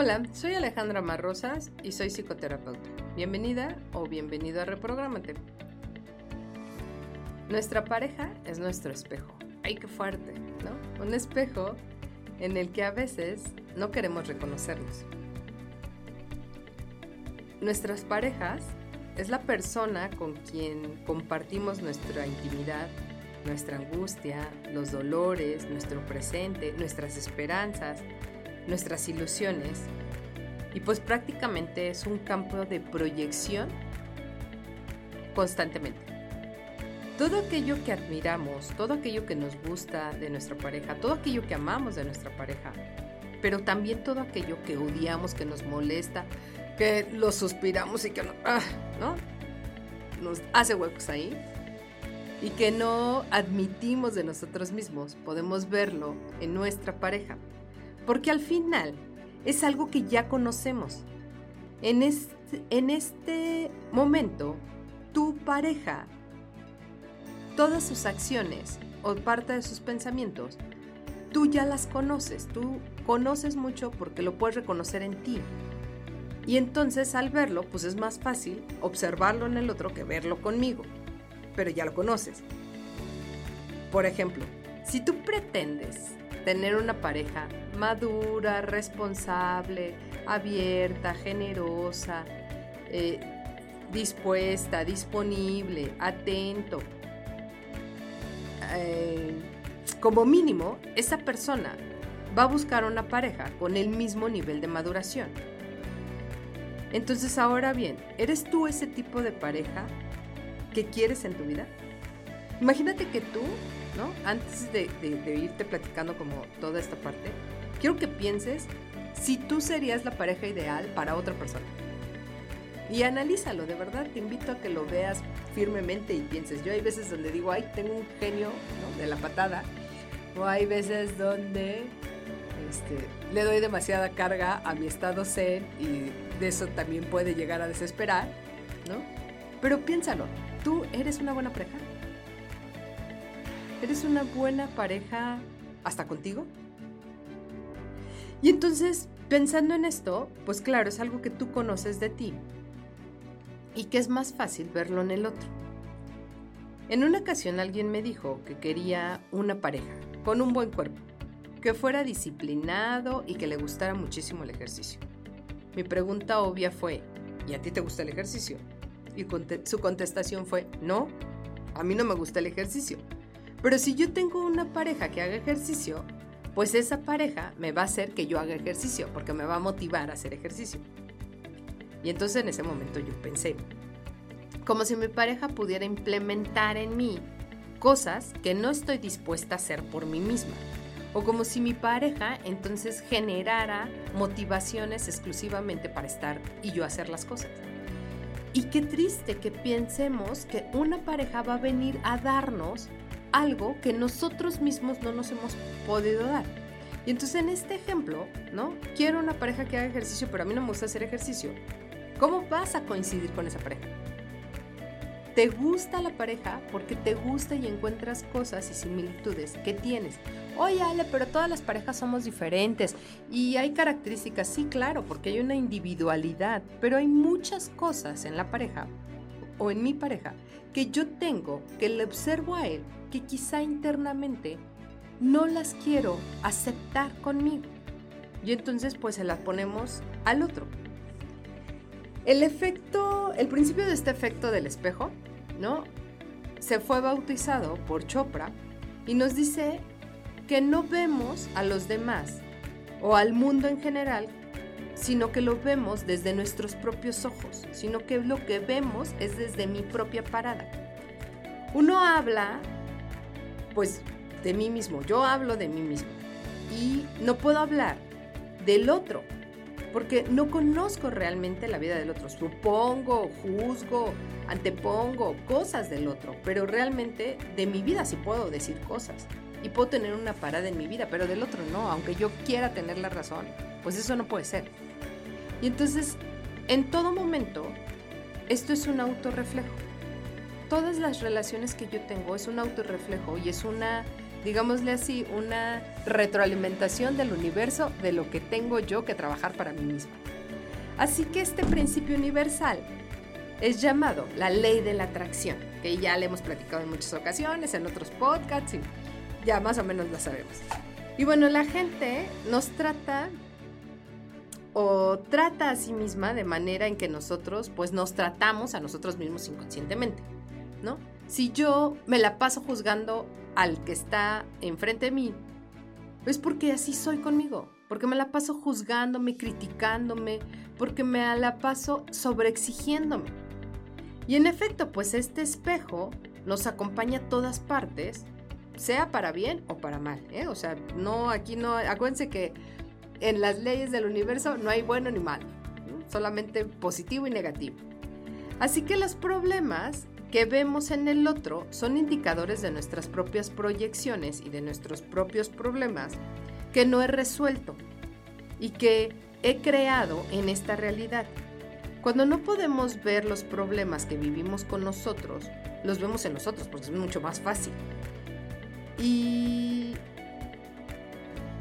Hola, soy Alejandra Marrosas y soy psicoterapeuta. Bienvenida o bienvenido a Reprográmate. Nuestra pareja es nuestro espejo. ¡Ay, qué fuerte! ¿No? Un espejo en el que a veces no queremos reconocernos. Nuestras parejas es la persona con quien compartimos nuestra intimidad, nuestra angustia, los dolores, nuestro presente, nuestras esperanzas, nuestras ilusiones. Y pues prácticamente es un campo de proyección constantemente. Todo aquello que admiramos, todo aquello que nos gusta de nuestra pareja, todo aquello que amamos de nuestra pareja, pero también todo aquello que odiamos, que nos molesta, que lo suspiramos y que no, ah, ¿no? nos hace huecos ahí y que no admitimos de nosotros mismos, podemos verlo en nuestra pareja. Porque al final es algo que ya conocemos. En este, en momento, tu pareja, todas sus acciones o parte de sus pensamientos, tú ya las conoces, tú conoces mucho porque lo puedes reconocer en ti. Y entonces al verlo, pues es más fácil observarlo en el otro que verlo conmigo, pero ya lo conoces. Por ejemplo, si tú pretendes tener una pareja madura, responsable, abierta, generosa, eh, dispuesta, disponible, atento. Eh, como mínimo, esa persona va a buscar una pareja con el mismo nivel de maduración. Entonces, ahora bien, ¿eres tú ese tipo de pareja que quieres en tu vida? Imagínate que tú antes de, irte platicando como toda esta parte, quiero que pienses si tú serías la pareja ideal para otra persona. Y analízalo, de verdad, te invito a que lo veas firmemente y pienses. Yo hay veces donde digo, ay, tengo un genio de la patada, o hay veces donde este, le doy demasiada carga a mi estado zen y de eso también puede llegar a desesperar, ¿no? Pero piénsalo, ¿tú eres una buena pareja? ¿Eres una buena pareja hasta contigo? Y entonces, pensando en esto, pues claro, es algo que tú conoces de ti y que es más fácil verlo en el otro. En una ocasión alguien me dijo que quería una pareja con un buen cuerpo, que fuera disciplinado y que le gustara muchísimo el ejercicio. Mi pregunta obvia fue, ¿y a ti te gusta el ejercicio? Y su contestación fue, no, a mí no me gusta el ejercicio. Pero si yo tengo una pareja que haga ejercicio, pues esa pareja me va a hacer que yo haga ejercicio, porque me va a motivar a hacer ejercicio. Y entonces en ese momento yo pensé, como si mi pareja pudiera implementar en mí cosas que no estoy dispuesta a hacer por mí misma. O como si mi pareja entonces generara motivaciones exclusivamente para estar y yo hacer las cosas. Y qué triste que pensemos que una pareja va a venir a darnos algo que nosotros mismos no nos hemos podido dar. Y entonces en este ejemplo, ¿no? Quiero una pareja que haga ejercicio, pero a mí no me gusta hacer ejercicio. ¿Cómo vas a coincidir con esa pareja? Te gusta la pareja porque te gusta y encuentras cosas y similitudes que tienes. Oye, Ale, pero todas las parejas somos diferentes y hay características, sí, claro, porque hay una individualidad, pero hay muchas cosas en la pareja o en mi pareja que yo tengo, que le observo a él, que quizá internamente no las quiero aceptar conmigo. Y entonces pues se las ponemos al otro. El efecto, el principio de este efecto del espejo, ¿no? Se fue bautizado por Chopra y nos dice que no vemos a los demás o al mundo en general sino que lo vemos desde nuestros propios ojos, sino que lo que vemos es desde mi propia parada. Uno habla, pues, de mí mismo, yo hablo de mí mismo, y no puedo hablar del otro porque no conozco realmente la vida del otro. Supongo, juzgo, antepongo cosas del otro, pero realmente de mi vida sí puedo decir cosas y puedo tener una parada en mi vida, pero del otro no, aunque yo quiera tener la razón, pues eso no puede ser. Y entonces, en todo momento, esto es un autorreflejo. Todas las relaciones que yo tengo es un autorreflejo y es una digámosle así, una retroalimentación del universo de lo que tengo yo que trabajar para mí misma. Así que este principio universal es llamado la ley de la atracción, que ya le hemos platicado en muchas ocasiones, en otros podcasts, y ya más o menos lo sabemos. Y bueno, la gente nos trata o trata a sí misma de manera en que nosotros pues nos tratamos a nosotros mismos inconscientemente, ¿no? Si yo me la paso juzgando al que está enfrente de mí, es porque así soy conmigo, porque me la paso juzgándome, criticándome, porque me la paso sobreexigiéndome. Y en efecto, pues este espejo nos acompaña a todas partes, sea para bien o para mal, ¿eh? O sea, no, aquí no, acuérdense que en las leyes del universo no hay bueno ni malo, solamente positivo y negativo. Así que los problemas que vemos en el otro son indicadores de nuestras propias proyecciones y de nuestros propios problemas que no he resuelto y que he creado en esta realidad. Cuando no podemos ver los problemas que vivimos con nosotros, los vemos en nosotros porque es mucho más fácil. Y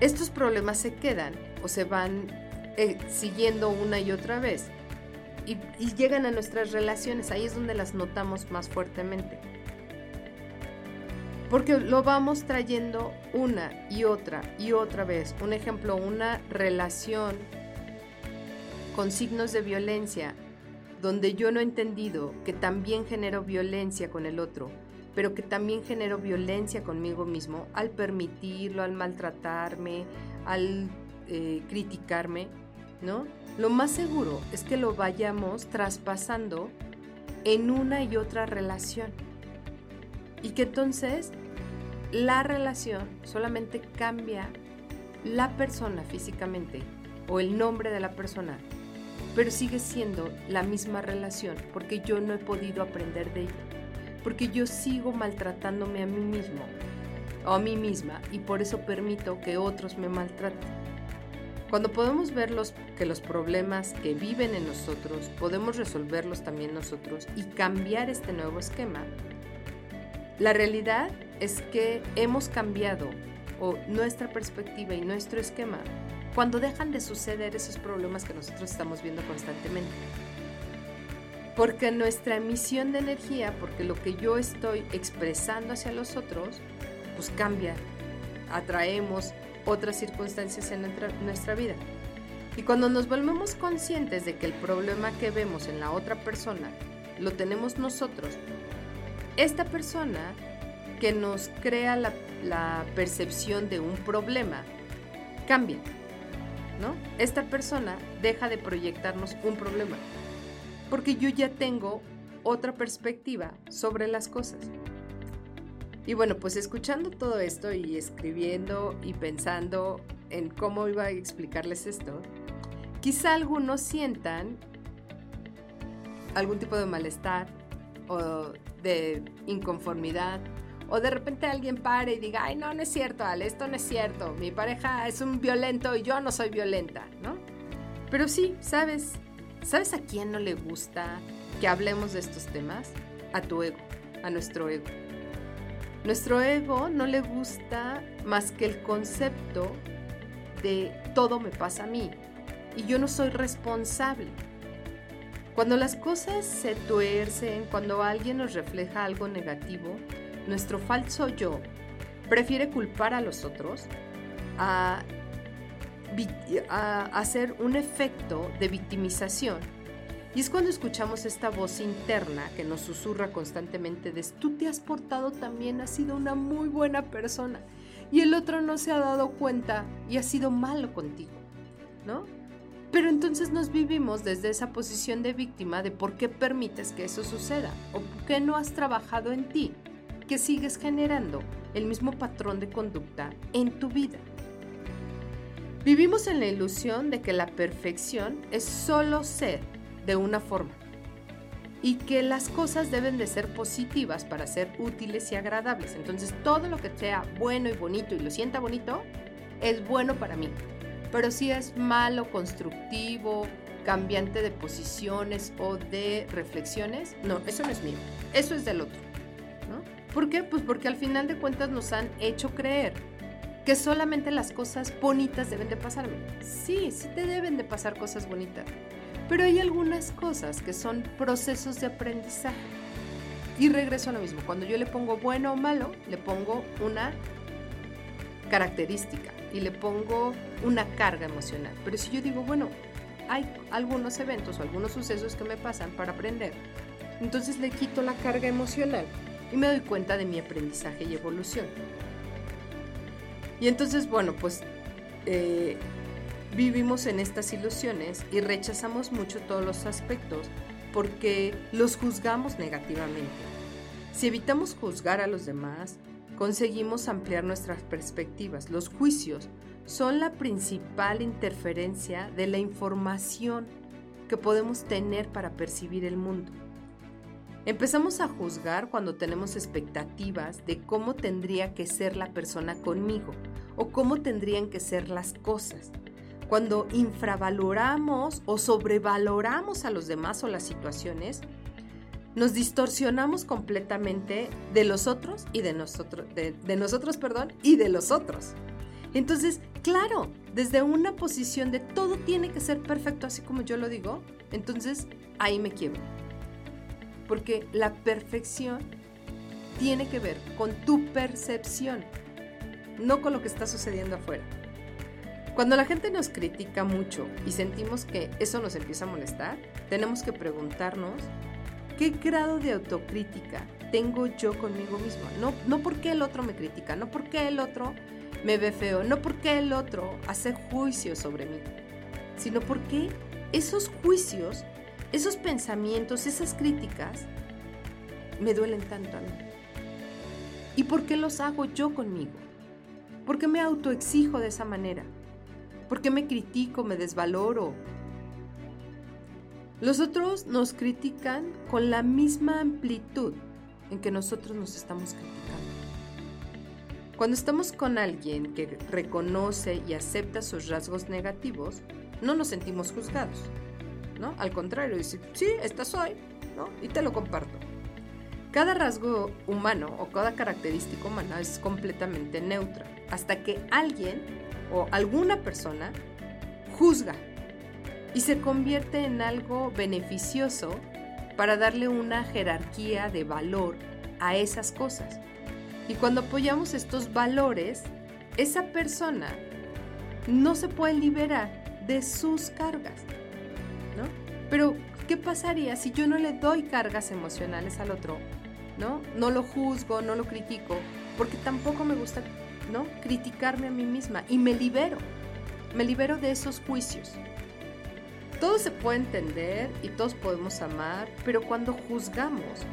estos problemas se quedan o se van eh, siguiendo una y otra vez y, llegan a nuestras relaciones, ahí es donde las notamos más fuertemente. Porque lo vamos trayendo una y otra y otra vez. Un ejemplo, una relación con signos de violencia, donde yo no he entendido que también genero violencia con el otro, pero que también genero violencia conmigo mismo al permitirlo, al maltratarme, al eh, criticarme, ¿no? Lo más seguro es que lo vayamos traspasando en una y otra relación. Y que entonces la relación solamente cambia la persona físicamente o el nombre de la persona, pero sigue siendo la misma relación porque yo no he podido aprender de ella, porque yo sigo maltratándome a mí mismo o a mí misma y por eso permito que otros me maltraten. Cuando podemos ver que los problemas que viven en nosotros, podemos resolverlos también nosotros y cambiar este nuevo esquema, la realidad es que hemos cambiado o nuestra perspectiva y nuestro esquema cuando dejan de suceder esos problemas que nosotros estamos viendo constantemente. Porque nuestra emisión de energía, porque lo que yo estoy expresando hacia los otros, pues cambia. Atraemos otras circunstancias en nuestra, vida. Y cuando nos volvemos conscientes de que el problema que vemos en la otra persona lo tenemos nosotros, esta persona que nos crea la, la percepción de un problema cambia, ¿no? Esta persona deja de proyectarnos un problema, porque yo ya tengo otra perspectiva sobre las cosas. Y bueno, pues escuchando todo esto y escribiendo y pensando en cómo iba a explicarles esto, quizá algunos sientan algún tipo de malestar o de inconformidad o de repente alguien pare y diga, ay, no, no es cierto, Ale, esto no es cierto, mi pareja es un violento y yo no soy violenta, ¿no? Pero sí, ¿sabes? ¿Sabes a quién no le gusta que hablemos de estos temas? A tu ego, a nuestro ego. Nuestro ego no le gusta más que el concepto de todo me pasa a mí y yo no soy responsable. Cuando las cosas se tuercen, cuando alguien nos refleja algo negativo, nuestro falso yo prefiere culpar a los otros a, a hacer un efecto de victimización y es cuando escuchamos esta voz interna que nos susurra constantemente de tú te has portado también, has sido una muy buena persona y el otro no se ha dado cuenta y ha sido malo contigo, ¿no? Pero entonces nos vivimos desde esa posición de víctima de por qué permites que eso suceda o por qué no has trabajado en ti, que sigues generando el mismo patrón de conducta en tu vida. Vivimos en la ilusión de que la perfección es solo ser de una forma y que las cosas deben de ser positivas para ser útiles y agradables. Entonces todo lo que sea bueno y bonito y lo sienta bonito es bueno para mí. Pero si es malo, constructivo, cambiante de posiciones o de reflexiones, no, eso no es mío, eso es del otro. ¿Por qué? Pues porque al final de cuentas nos han hecho creer que solamente las cosas bonitas deben de pasarme. Sí, sí te deben de pasar cosas bonitas, pero hay algunas cosas que son procesos de aprendizaje. Y regreso a lo mismo, cuando yo le pongo bueno o malo, le pongo una característica y le pongo una carga emocional. Pero si yo digo, bueno, hay algunos eventos o algunos sucesos que me pasan para aprender, entonces le quito la carga emocional y me doy cuenta de mi aprendizaje y evolución. Y entonces, bueno, pues eh, vivimos en estas ilusiones y rechazamos mucho todos los aspectos porque los juzgamos negativamente. Si evitamos juzgar a los demás, conseguimos ampliar nuestras perspectivas. Los juicios son la principal interferencia de la información que podemos tener para percibir el mundo. Empezamos a juzgar cuando tenemos expectativas de cómo tendría que ser la persona conmigo o cómo tendrían que ser las cosas. Cuando infravaloramos o sobrevaloramos a los demás o las situaciones, nos distorsionamos completamente de los otros y de nosotros, de, nosotros, perdón, y de los otros. Entonces, claro, desde una posición de todo tiene que ser perfecto así como yo lo digo, entonces ahí me quiebro porque la perfección tiene que ver con tu percepción, no con lo que está sucediendo afuera. Cuando la gente nos critica mucho y sentimos que eso nos empieza a molestar, tenemos que preguntarnos qué grado de autocrítica tengo yo conmigo mismo. No, no porque el otro me critica, no porque el otro me ve feo, no porque el otro hace juicios sobre mí, sino porque esos juicios esos pensamientos, esas críticas, me duelen tanto a mí. ¿Y por qué los hago yo conmigo? ¿Por qué me autoexijo de esa manera? ¿Por qué me critico, me desvaloro? Los otros nos critican con la misma amplitud en que nosotros nos estamos criticando. Cuando estamos con alguien que reconoce y acepta sus rasgos negativos, no nos sentimos juzgados. ¿No? Al contrario, dice, sí, esta soy. Y te lo comparto. Cada rasgo humano o cada característica humana es completamente neutra, hasta que alguien o alguna persona juzga y se convierte en algo beneficioso para darle una jerarquía de valor a esas cosas. Y cuando apoyamos estos valores, esa persona no se puede liberar de sus cargas. Pero, ¿qué pasaría si yo no le doy cargas emocionales al otro? ¿No? No lo juzgo, no lo critico, porque tampoco me gusta, ¿no? Criticarme a mí misma y me libero. Me libero de esos juicios. Todo se puede entender y todos podemos amar, pero cuando juzgamos,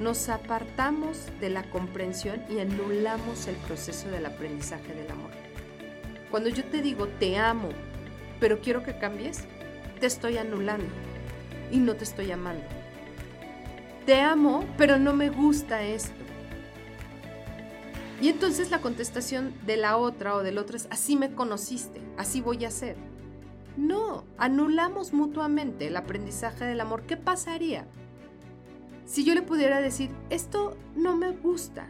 nos apartamos de la comprensión y anulamos el proceso del aprendizaje del amor. Cuando yo te digo te amo, pero quiero que cambies, te estoy anulando y no te estoy amando. Te amo, pero no me gusta esto. Y entonces la contestación de la otra o del otro es, así me conociste, así voy a ser. No, anulamos mutuamente el aprendizaje del amor. ¿Qué pasaría si yo le pudiera decir, esto no me gusta?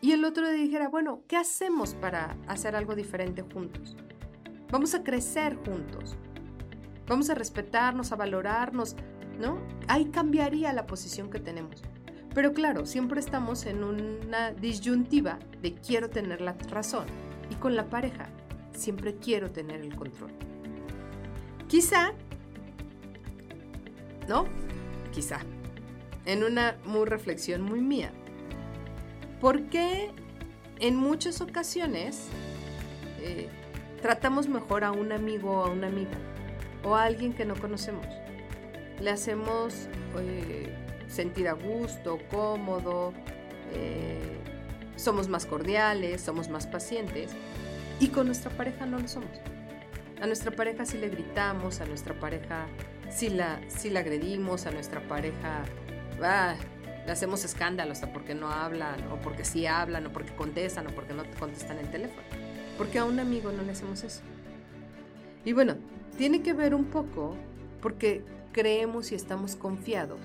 Y el otro le dijera, bueno, ¿qué hacemos para hacer algo diferente juntos? Vamos a crecer juntos. Vamos a respetarnos, a valorarnos, ¿no? Ahí cambiaría la posición que tenemos. Pero claro, siempre estamos en una disyuntiva de quiero tener la razón. Y con la pareja, siempre quiero tener el control. Quizá, ¿no? Quizá, en una muy reflexión muy mía. ¿Por qué en muchas ocasiones eh, tratamos mejor a un amigo o a una amiga o a alguien que no conocemos. Le hacemos eh, sentir a gusto, cómodo, eh, somos más cordiales, somos más pacientes. Y con nuestra pareja no lo somos. A nuestra pareja sí le gritamos, a nuestra pareja sí la, sí la agredimos, a nuestra pareja ah, le hacemos escándalo hasta porque no hablan, o porque sí hablan, o porque contestan, o porque no contestan el teléfono. Porque a un amigo no le hacemos eso. Y bueno, tiene que ver un poco porque creemos y estamos confiados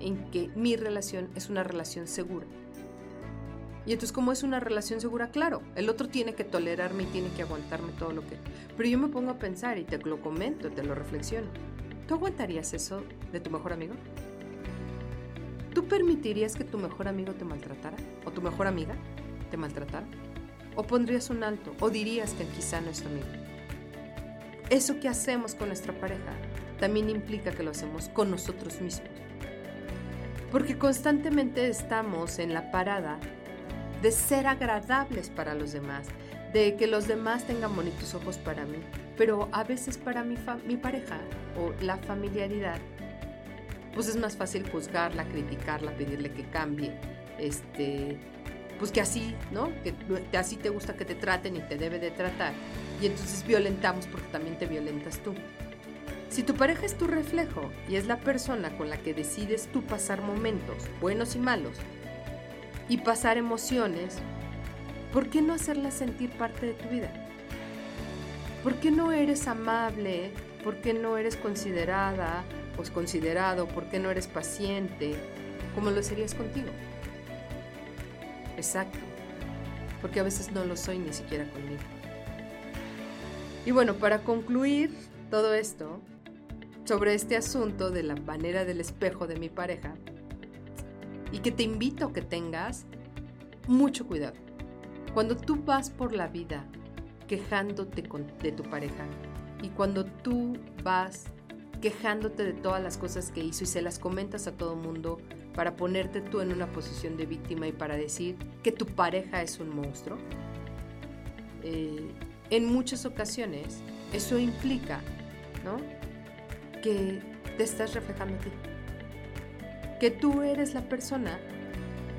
en que mi relación es una relación segura. Y entonces como es una relación segura, claro, el otro tiene que tolerarme y tiene que aguantarme todo lo que... Pero yo me pongo a pensar y te lo comento, te lo reflexiono. ¿Tú aguantarías eso de tu mejor amigo? ¿Tú permitirías que tu mejor amigo te maltratara? ¿O tu mejor amiga te maltratara? ¿O pondrías un alto? ¿O dirías que quizá no es tu amigo? Eso que hacemos con nuestra pareja también implica que lo hacemos con nosotros mismos. Porque constantemente estamos en la parada de ser agradables para los demás, de que los demás tengan bonitos ojos para mí. Pero a veces para mi, mi pareja o la familiaridad, pues es más fácil juzgarla, criticarla, pedirle que cambie, este, pues que así, ¿no? Que así te gusta que te traten y te debe de tratar. Y entonces violentamos porque también te violentas tú. Si tu pareja es tu reflejo y es la persona con la que decides tú pasar momentos, buenos y malos, y pasar emociones, ¿por qué no hacerla sentir parte de tu vida? ¿Por qué no eres amable? ¿Por qué no eres considerada o considerado? ¿Por qué no eres paciente? Como lo serías contigo. Exacto. Porque a veces no lo soy ni siquiera conmigo. Y bueno, para concluir todo esto, sobre este asunto de la manera del espejo de mi pareja y que te invito a que tengas mucho cuidado. Cuando tú vas por la vida quejándote de tu pareja y cuando tú vas quejándote de todas las cosas que hizo y se las comentas a todo mundo para ponerte tú en una posición de víctima y para decir que tu pareja es un monstruo, eh, en muchas ocasiones eso implica ¿no? que te estás reflejando a ti. Que tú eres la persona,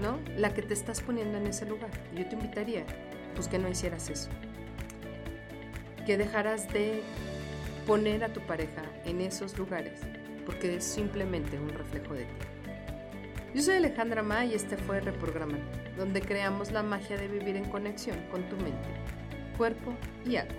¿no? La que te estás poniendo en ese lugar. Yo te invitaría, pues que no hicieras eso. Que dejaras de poner a tu pareja en esos lugares, porque es simplemente un reflejo de ti. Yo soy Alejandra Ma y este fue Reprogramar, donde creamos la magia de vivir en conexión con tu mente, cuerpo y alma.